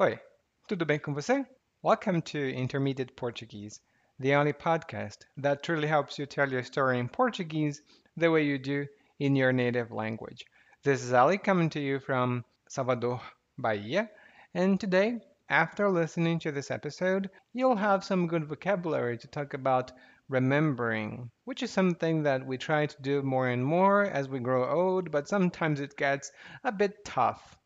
Oi, tudo bem com você? Welcome to Intermediate Portuguese, the only podcast that truly helps you tell your story in Portuguese the way you do in your native language. This is Ali coming to you from Salvador, Bahia, and today, after listening to this episode, you'll have some good vocabulary to talk about remembering, which is something that we try to do more and more as we grow old, but sometimes it gets a bit tough.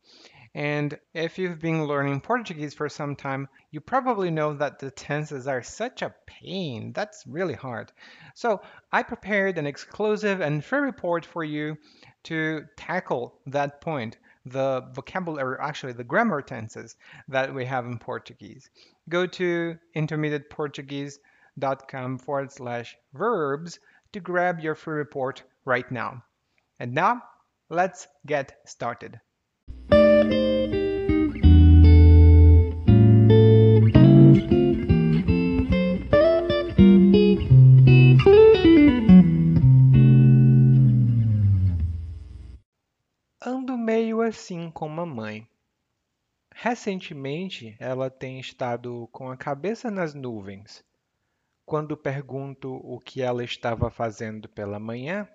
And if you've been learning Portuguese for some time, you probably know that the tenses are such a pain. That's really hard. So I prepared an exclusive and free report for you to tackle that point, the vocabulary, actually the grammar tenses that we have in Portuguese. Go to intermediateportuguese.com forward slash verbs to grab your free report right now. And now, let's get started. Com mamãe. Recentemente, ela tem estado com a cabeça nas nuvens. Quando pergunto o que ela estava fazendo pela manhã,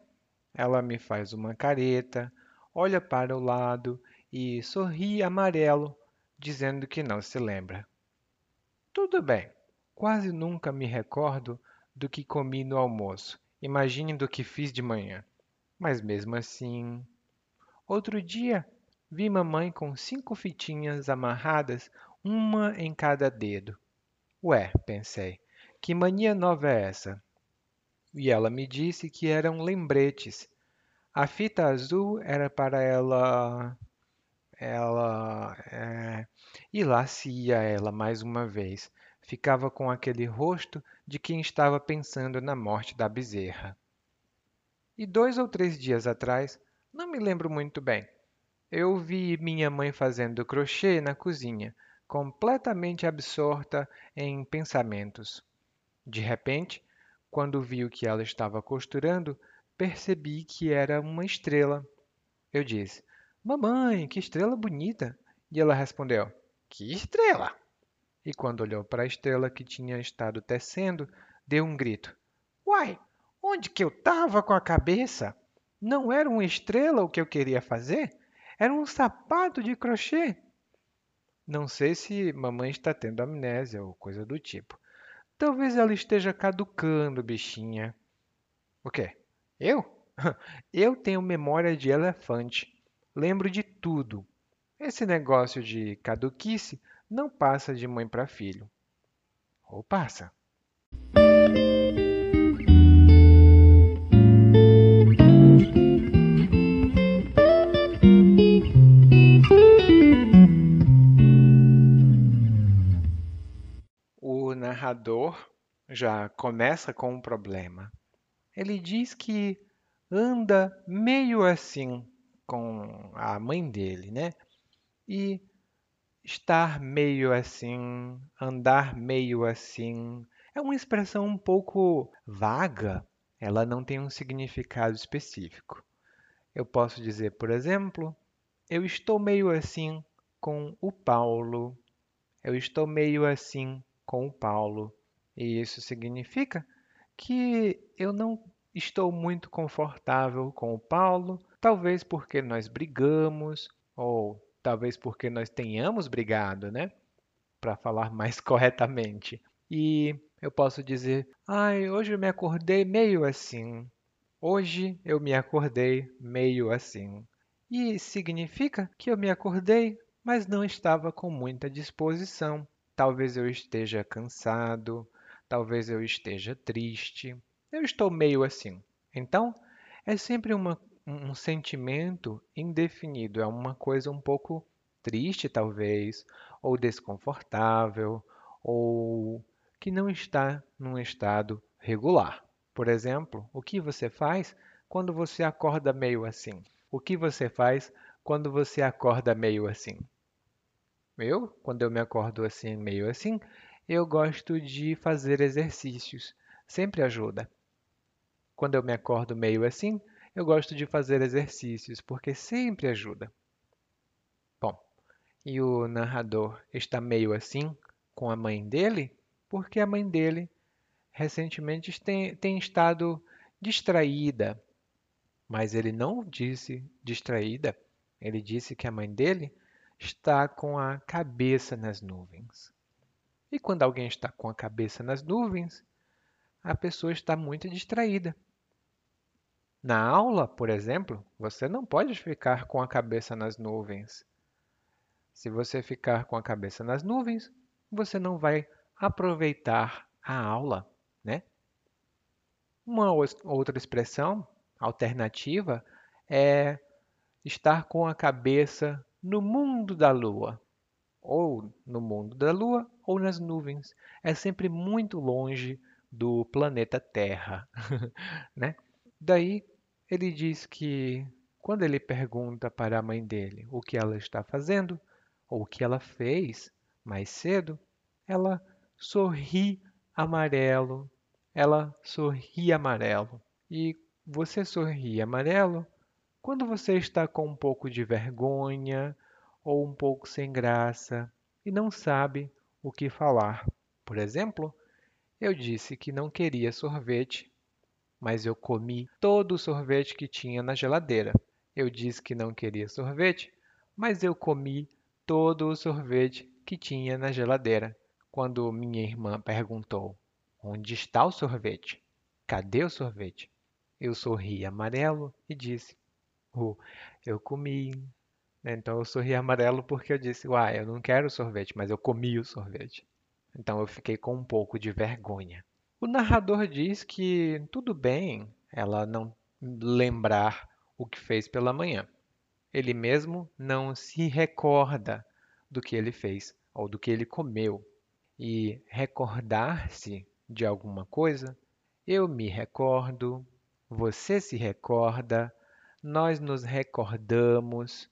ela me faz uma careta, olha para o lado e sorri amarelo, dizendo que não se lembra. Tudo bem, quase nunca me recordo do que comi no almoço. Imagine do que fiz de manhã. Mas mesmo assim. Outro dia, vi mamãe com cinco fitinhas amarradas, uma em cada dedo. Ué, pensei, que mania nova é essa? E ela me disse que eram lembretes. A fita azul era para ela. Ela. É... E lá se ia ela mais uma vez. Ficava com aquele rosto de quem estava pensando na morte da bezerra. E dois ou três dias atrás, não me lembro muito bem, eu vi minha mãe fazendo crochê na cozinha, completamente absorta em pensamentos. De repente, quando vi o que ela estava costurando, percebi que era uma estrela. Eu disse: Mamãe, que estrela bonita! E ela respondeu: Que estrela! E quando olhou para a estrela que tinha estado tecendo, deu um grito: Uai, onde que eu estava com a cabeça? Não era uma estrela o que eu queria fazer? Era um sapato de crochê. Não sei se mamãe está tendo amnésia ou coisa do tipo. Talvez ela esteja caducando, bichinha. O quê? Eu? Eu tenho memória de elefante. Lembro de tudo. Esse negócio de caduquice não passa de mãe para filho. Ou passa? Narrador já começa com um problema. Ele diz que anda meio assim com a mãe dele, né? E estar meio assim, andar meio assim, é uma expressão um pouco vaga, ela não tem um significado específico. Eu posso dizer, por exemplo, eu estou meio assim com o Paulo. Eu estou meio assim com Paulo. E isso significa que eu não estou muito confortável com o Paulo, talvez porque nós brigamos, ou talvez porque nós tenhamos brigado, né? Para falar mais corretamente. E eu posso dizer: "Ai, hoje eu me acordei meio assim. Hoje eu me acordei meio assim." E significa que eu me acordei, mas não estava com muita disposição. Talvez eu esteja cansado, talvez eu esteja triste. Eu estou meio assim. Então, é sempre uma, um sentimento indefinido, é uma coisa um pouco triste, talvez, ou desconfortável, ou que não está num estado regular. Por exemplo, o que você faz quando você acorda meio assim? O que você faz quando você acorda meio assim? Eu, quando eu me acordo assim, meio assim, eu gosto de fazer exercícios. Sempre ajuda. Quando eu me acordo meio assim, eu gosto de fazer exercícios, porque sempre ajuda. Bom, E o narrador está meio assim com a mãe dele, porque a mãe dele recentemente tem, tem estado distraída. Mas ele não disse distraída, ele disse que a mãe dele está com a cabeça nas nuvens. E quando alguém está com a cabeça nas nuvens, a pessoa está muito distraída. Na aula, por exemplo, você não pode ficar com a cabeça nas nuvens. Se você ficar com a cabeça nas nuvens, você não vai aproveitar a aula, né? Uma outra expressão alternativa é estar com a cabeça no mundo da lua, ou no mundo da lua ou nas nuvens. É sempre muito longe do planeta Terra, né? Daí ele diz que quando ele pergunta para a mãe dele o que ela está fazendo ou o que ela fez mais cedo, ela sorri amarelo. Ela sorri amarelo. E você sorri amarelo quando você está com um pouco de vergonha ou um pouco sem graça e não sabe o que falar. Por exemplo, eu disse que não queria sorvete, mas eu comi todo o sorvete que tinha na geladeira. Eu disse que não queria sorvete, mas eu comi todo o sorvete que tinha na geladeira. Quando minha irmã perguntou: Onde está o sorvete? Cadê o sorvete? Eu sorri amarelo e disse: Eu comi. Então eu sorri amarelo porque eu disse: Uai, eu não quero sorvete, mas eu comi o sorvete. Então eu fiquei com um pouco de vergonha. O narrador diz que tudo bem ela não lembrar o que fez pela manhã. Ele mesmo não se recorda do que ele fez ou do que ele comeu. E recordar-se de alguma coisa, eu me recordo, você se recorda, nós nos recordamos.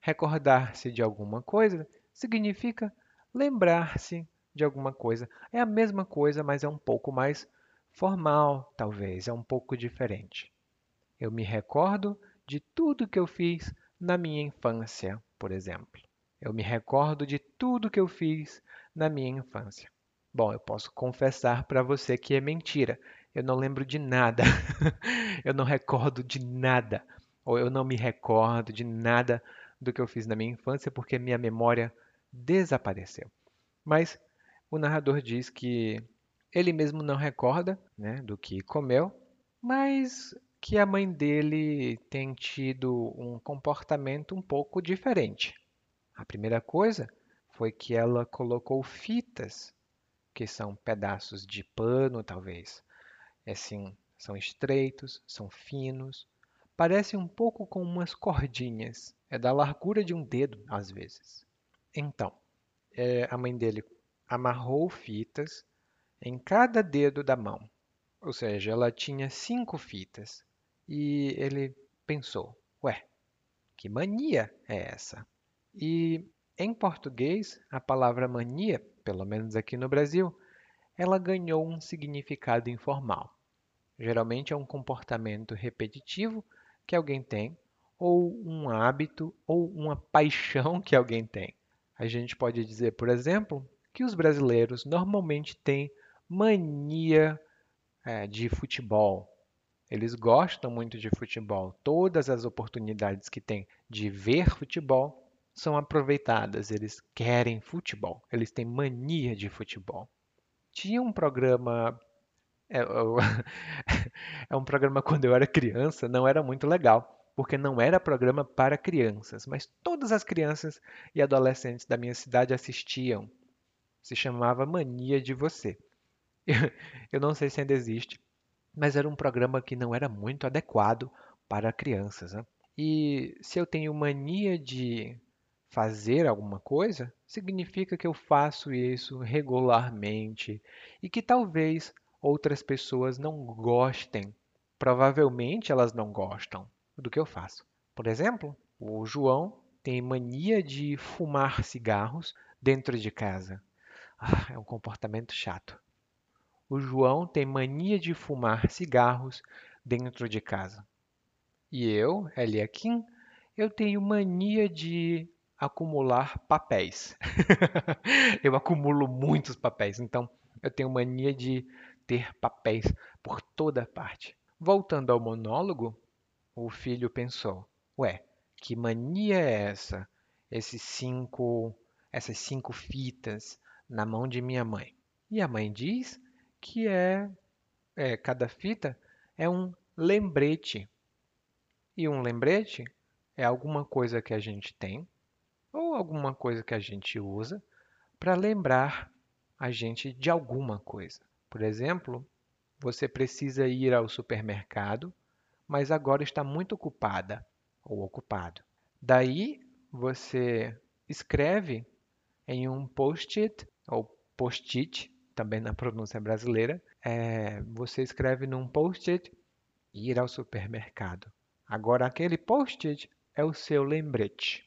Recordar-se de alguma coisa significa lembrar-se de alguma coisa. É a mesma coisa, mas é um pouco mais formal, talvez, é um pouco diferente. Eu me recordo de tudo que eu fiz na minha infância, por exemplo. Eu me recordo de tudo que eu fiz na minha infância. Bom, eu posso confessar para você que é mentira. Eu não lembro de nada. eu não recordo de nada. Ou eu não me recordo de nada do que eu fiz na minha infância porque minha memória desapareceu. Mas o narrador diz que ele mesmo não recorda né, do que comeu, mas que a mãe dele tem tido um comportamento um pouco diferente. A primeira coisa foi que ela colocou fitas, que são pedaços de pano, talvez. Assim, são estreitos, são finos, parecem um pouco com umas cordinhas. É da largura de um dedo, às vezes. Então, é, a mãe dele amarrou fitas em cada dedo da mão. Ou seja, ela tinha cinco fitas. E ele pensou: Ué, que mania é essa? E em português, a palavra mania, pelo menos aqui no Brasil, ela ganhou um significado informal. Geralmente é um comportamento repetitivo que alguém tem, ou um hábito, ou uma paixão que alguém tem. A gente pode dizer, por exemplo, que os brasileiros normalmente têm mania é, de futebol. Eles gostam muito de futebol. Todas as oportunidades que têm de ver futebol são aproveitadas. Eles querem futebol. Eles têm mania de futebol. Tinha um programa. É, é um programa quando eu era criança, não era muito legal porque não era programa para crianças, mas todas as crianças e adolescentes da minha cidade assistiam se chamava Mania de Você. Eu não sei se ainda existe, mas era um programa que não era muito adequado para crianças. Né? E se eu tenho mania de fazer alguma coisa, significa que eu faço isso regularmente e que talvez outras pessoas não gostem. Provavelmente elas não gostam do que eu faço. Por exemplo, o João tem mania de fumar cigarros dentro de casa. Ah, é um comportamento chato. O João tem mania de fumar cigarros dentro de casa. E eu, Eliakim, eu tenho mania de acumular papéis. eu acumulo muitos papéis, então eu tenho mania de ter papéis por toda parte. Voltando ao monólogo, o filho pensou: Ué, que mania é essa? Esses cinco, essas cinco fitas na mão de minha mãe. E a mãe diz que é, é cada fita é um lembrete. E um lembrete é alguma coisa que a gente tem ou alguma coisa que a gente usa para lembrar a gente de alguma coisa. Por exemplo, você precisa ir ao supermercado, mas agora está muito ocupada ou ocupado. Daí você escreve em um post-it ou post-it, também na pronúncia brasileira, é, você escreve num post-it ir ao supermercado. Agora aquele post-it é o seu lembrete.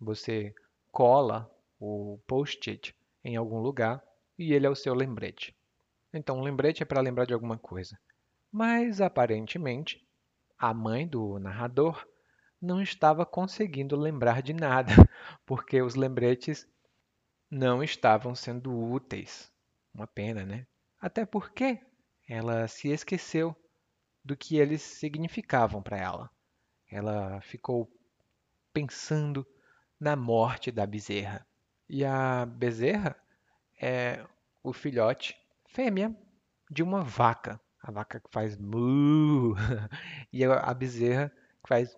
Você cola o post-it em algum lugar e ele é o seu lembrete. Então, um lembrete é para lembrar de alguma coisa. Mas, aparentemente, a mãe do narrador não estava conseguindo lembrar de nada, porque os lembretes não estavam sendo úteis. Uma pena, né? Até porque ela se esqueceu do que eles significavam para ela. Ela ficou pensando na morte da bezerra. E a bezerra é o filhote fêmea de uma vaca. A vaca que faz mu e a bezerra que faz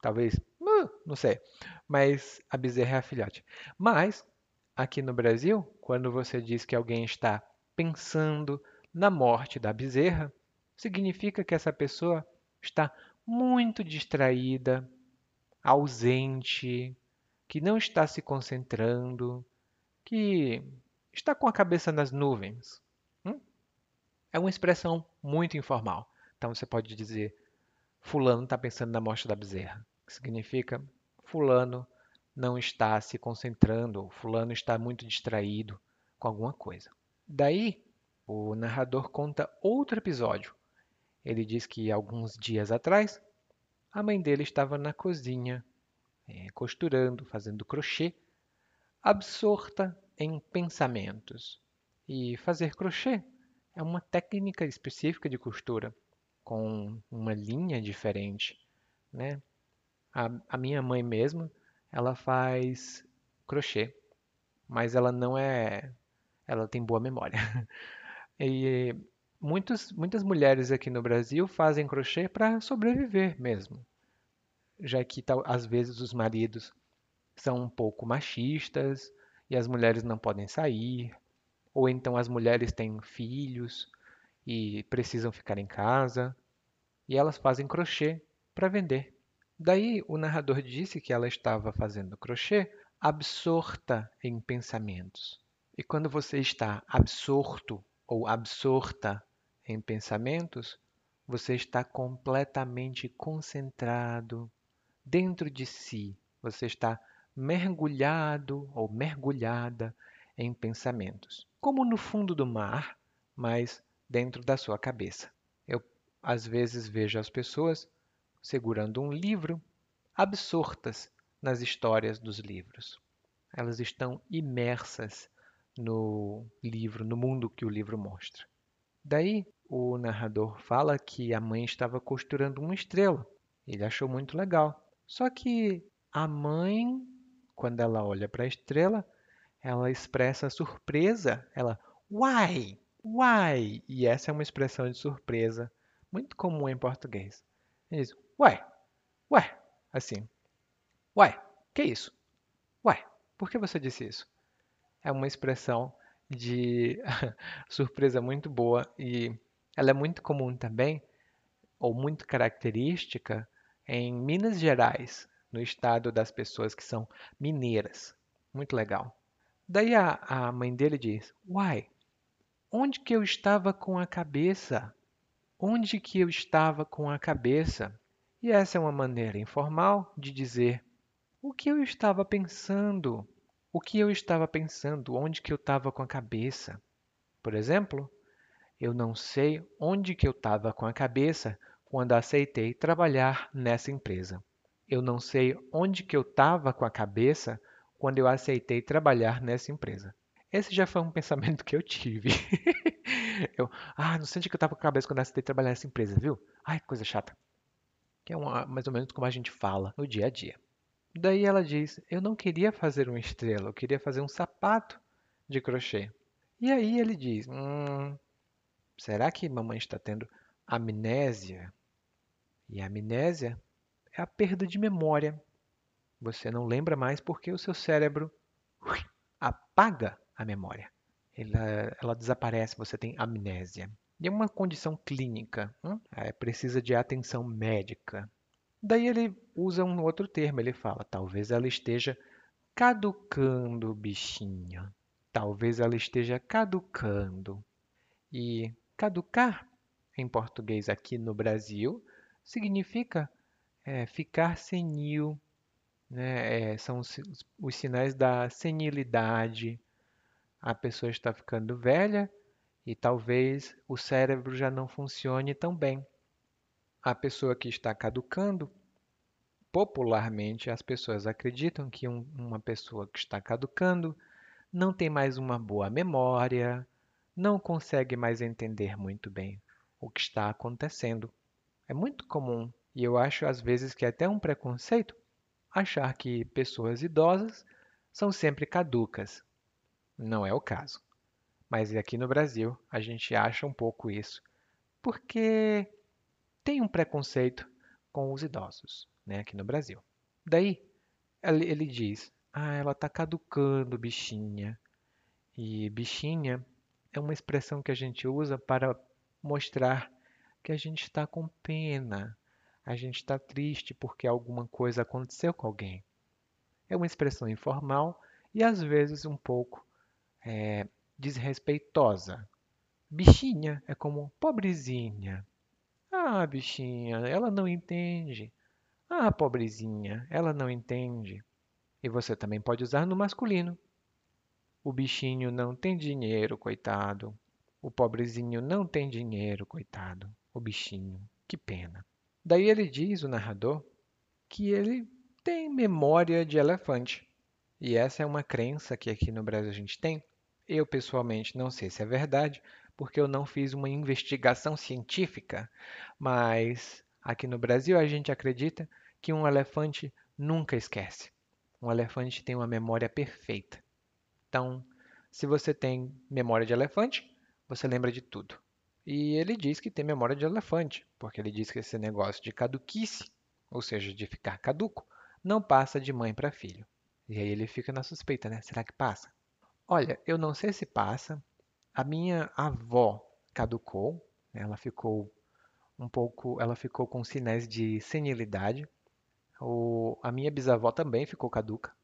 talvez mu, não sei. Mas a bezerra é a filhote. Mas aqui no Brasil, quando você diz que alguém está pensando na morte da bezerra, significa que essa pessoa está muito distraída, ausente, que não está se concentrando, que está com a cabeça nas nuvens. É uma expressão muito informal. Então você pode dizer: Fulano está pensando na morte da bezerra, que significa Fulano não está se concentrando, Fulano está muito distraído com alguma coisa. Daí, o narrador conta outro episódio. Ele diz que alguns dias atrás, a mãe dele estava na cozinha é, costurando, fazendo crochê, absorta em pensamentos. E fazer crochê é uma técnica específica de costura, com uma linha diferente. Né? A, a minha mãe mesmo, ela faz crochê, mas ela não é. Ela tem boa memória. e muitos, muitas mulheres aqui no Brasil fazem crochê para sobreviver mesmo já que às vezes os maridos são um pouco machistas e as mulheres não podem sair, ou então as mulheres têm filhos e precisam ficar em casa, e elas fazem crochê para vender. Daí o narrador disse que ela estava fazendo crochê absorta em pensamentos. E quando você está absorto ou absorta em pensamentos, você está completamente concentrado, dentro de si. Você está mergulhado ou mergulhada em pensamentos, como no fundo do mar, mas dentro da sua cabeça. Eu às vezes vejo as pessoas segurando um livro, absortas nas histórias dos livros. Elas estão imersas no livro, no mundo que o livro mostra. Daí o narrador fala que a mãe estava costurando uma estrela. Ele achou muito legal. Só que a mãe, quando ela olha para a estrela, ela expressa surpresa. Ela, uai, uai. E essa é uma expressão de surpresa muito comum em português. Ele diz, uai, uai, assim. Uai, que isso? Uai, por que você disse isso? É uma expressão de surpresa muito boa e ela é muito comum também, ou muito característica em Minas Gerais, no estado das pessoas que são mineiras. Muito legal. Daí a, a mãe dele diz: Uai, onde que eu estava com a cabeça? Onde que eu estava com a cabeça? E essa é uma maneira informal de dizer o que eu estava pensando. O que eu estava pensando? Onde que eu estava com a cabeça? Por exemplo, eu não sei onde que eu estava com a cabeça quando aceitei trabalhar nessa empresa. Eu não sei onde que eu estava com a cabeça quando eu aceitei trabalhar nessa empresa. Esse já foi um pensamento que eu tive. eu, ah, não sei onde que eu estava com a cabeça quando eu aceitei trabalhar nessa empresa, viu? Ai, que coisa chata. Que é uma, mais ou menos como a gente fala no dia a dia. Daí ela diz: Eu não queria fazer uma estrela, eu queria fazer um sapato de crochê. E aí ele diz: Hum, será que mamãe está tendo amnésia? E a amnésia é a perda de memória. Você não lembra mais porque o seu cérebro apaga a memória. Ela, ela desaparece, você tem amnésia. E é uma condição clínica, hum? é, precisa de atenção médica. Daí ele usa um outro termo, ele fala, talvez ela esteja caducando, bichinha. Talvez ela esteja caducando. E caducar, em português aqui no Brasil, significa é, ficar senil. Né? É, são os, os sinais da senilidade. A pessoa está ficando velha e talvez o cérebro já não funcione tão bem. A pessoa que está caducando, popularmente as pessoas acreditam que um, uma pessoa que está caducando não tem mais uma boa memória, não consegue mais entender muito bem o que está acontecendo. É muito comum, e eu acho às vezes que é até um preconceito, achar que pessoas idosas são sempre caducas. Não é o caso. Mas aqui no Brasil a gente acha um pouco isso, porque tem um preconceito com os idosos, né, aqui no Brasil. Daí ele diz: ah, ela está caducando, bichinha. E bichinha é uma expressão que a gente usa para mostrar que a gente está com pena, a gente está triste porque alguma coisa aconteceu com alguém. É uma expressão informal e às vezes um pouco é, desrespeitosa. Bichinha é como pobrezinha. Ah, bichinha, ela não entende. Ah, pobrezinha, ela não entende. E você também pode usar no masculino. O bichinho não tem dinheiro, coitado. O pobrezinho não tem dinheiro, coitado. O bichinho, que pena. Daí ele diz, o narrador, que ele tem memória de elefante. E essa é uma crença que aqui no Brasil a gente tem. Eu, pessoalmente, não sei se é verdade, porque eu não fiz uma investigação científica, mas aqui no Brasil a gente acredita que um elefante nunca esquece. Um elefante tem uma memória perfeita. Então, se você tem memória de elefante, você lembra de tudo. E ele diz que tem memória de elefante, porque ele diz que esse negócio de caduquice, ou seja, de ficar caduco, não passa de mãe para filho. E aí ele fica na suspeita, né? Será que passa? Olha, eu não sei se passa. A minha avó caducou, ela ficou um pouco, ela ficou com sinais de senilidade, o, a minha bisavó também ficou caduca.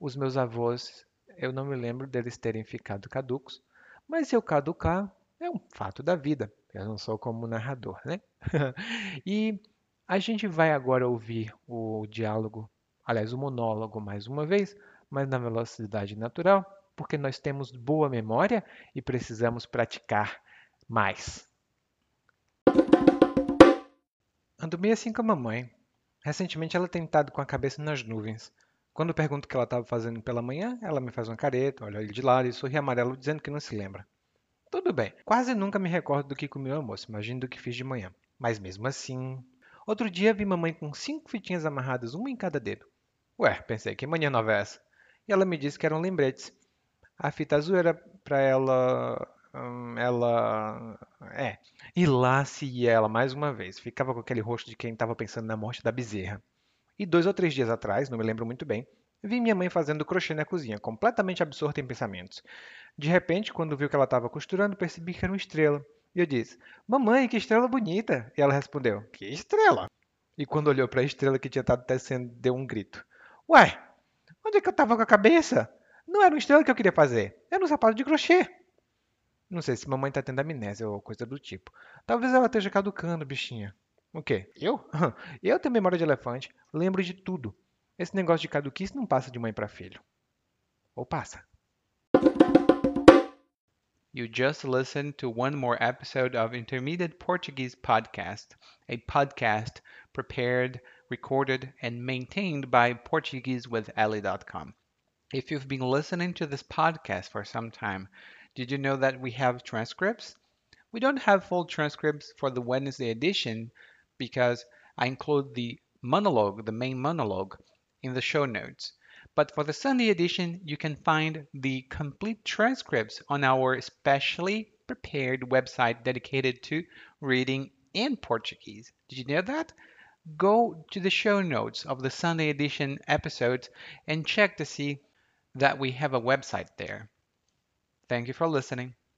Os meus avós, eu não me lembro deles terem ficado caducos, mas se eu caducar, é um fato da vida. Eu não sou como narrador, né? e a gente vai agora ouvir o diálogo, aliás, o monólogo mais uma vez, mas na velocidade natural, porque nós temos boa memória e precisamos praticar mais. Ando meio assim com a mamãe. Recentemente ela tem estado com a cabeça nas nuvens. Quando pergunto o que ela estava fazendo pela manhã, ela me faz uma careta, olha ele de lado e sorri amarelo dizendo que não se lembra. Tudo bem, quase nunca me recordo do que comi no almoço, imagino do que fiz de manhã. Mas mesmo assim... Outro dia vi mamãe com cinco fitinhas amarradas, uma em cada dedo. Ué, pensei, que manhã nova é essa? E ela me disse que eram lembretes. A fita azul era para ela Hum, ela. É. E lá se ia ela mais uma vez. Ficava com aquele rosto de quem estava pensando na morte da bezerra. E dois ou três dias atrás, não me lembro muito bem, vi minha mãe fazendo crochê na cozinha, completamente absorta em pensamentos. De repente, quando viu que ela estava costurando, percebi que era uma estrela. E eu disse: Mamãe, que estrela bonita! E ela respondeu: Que estrela? E quando olhou para a estrela que tinha estado tecendo, deu um grito: Ué, onde é que eu estava com a cabeça? Não era uma estrela que eu queria fazer, era um sapato de crochê. Não sei se mamãe tá tendo amnésia ou coisa do tipo. Talvez ela esteja caducando, bichinha. O quê? Eu? Eu tenho memória de elefante. Lembro de tudo. Esse negócio de caduquice não passa de mãe para filho. Ou passa? You just listened to one more episode of Intermediate Portuguese Podcast, a podcast prepared recorded, and maintained by PortugueseWithEli.com. If you've been listening to this podcast for some time, did you know that we have transcripts? We don't have full transcripts for the Wednesday edition because I include the monologue, the main monologue, in the show notes. But for the Sunday edition, you can find the complete transcripts on our specially prepared website dedicated to reading in Portuguese. Did you know that? Go to the show notes of the Sunday edition episodes and check to see that we have a website there. Thank you for listening.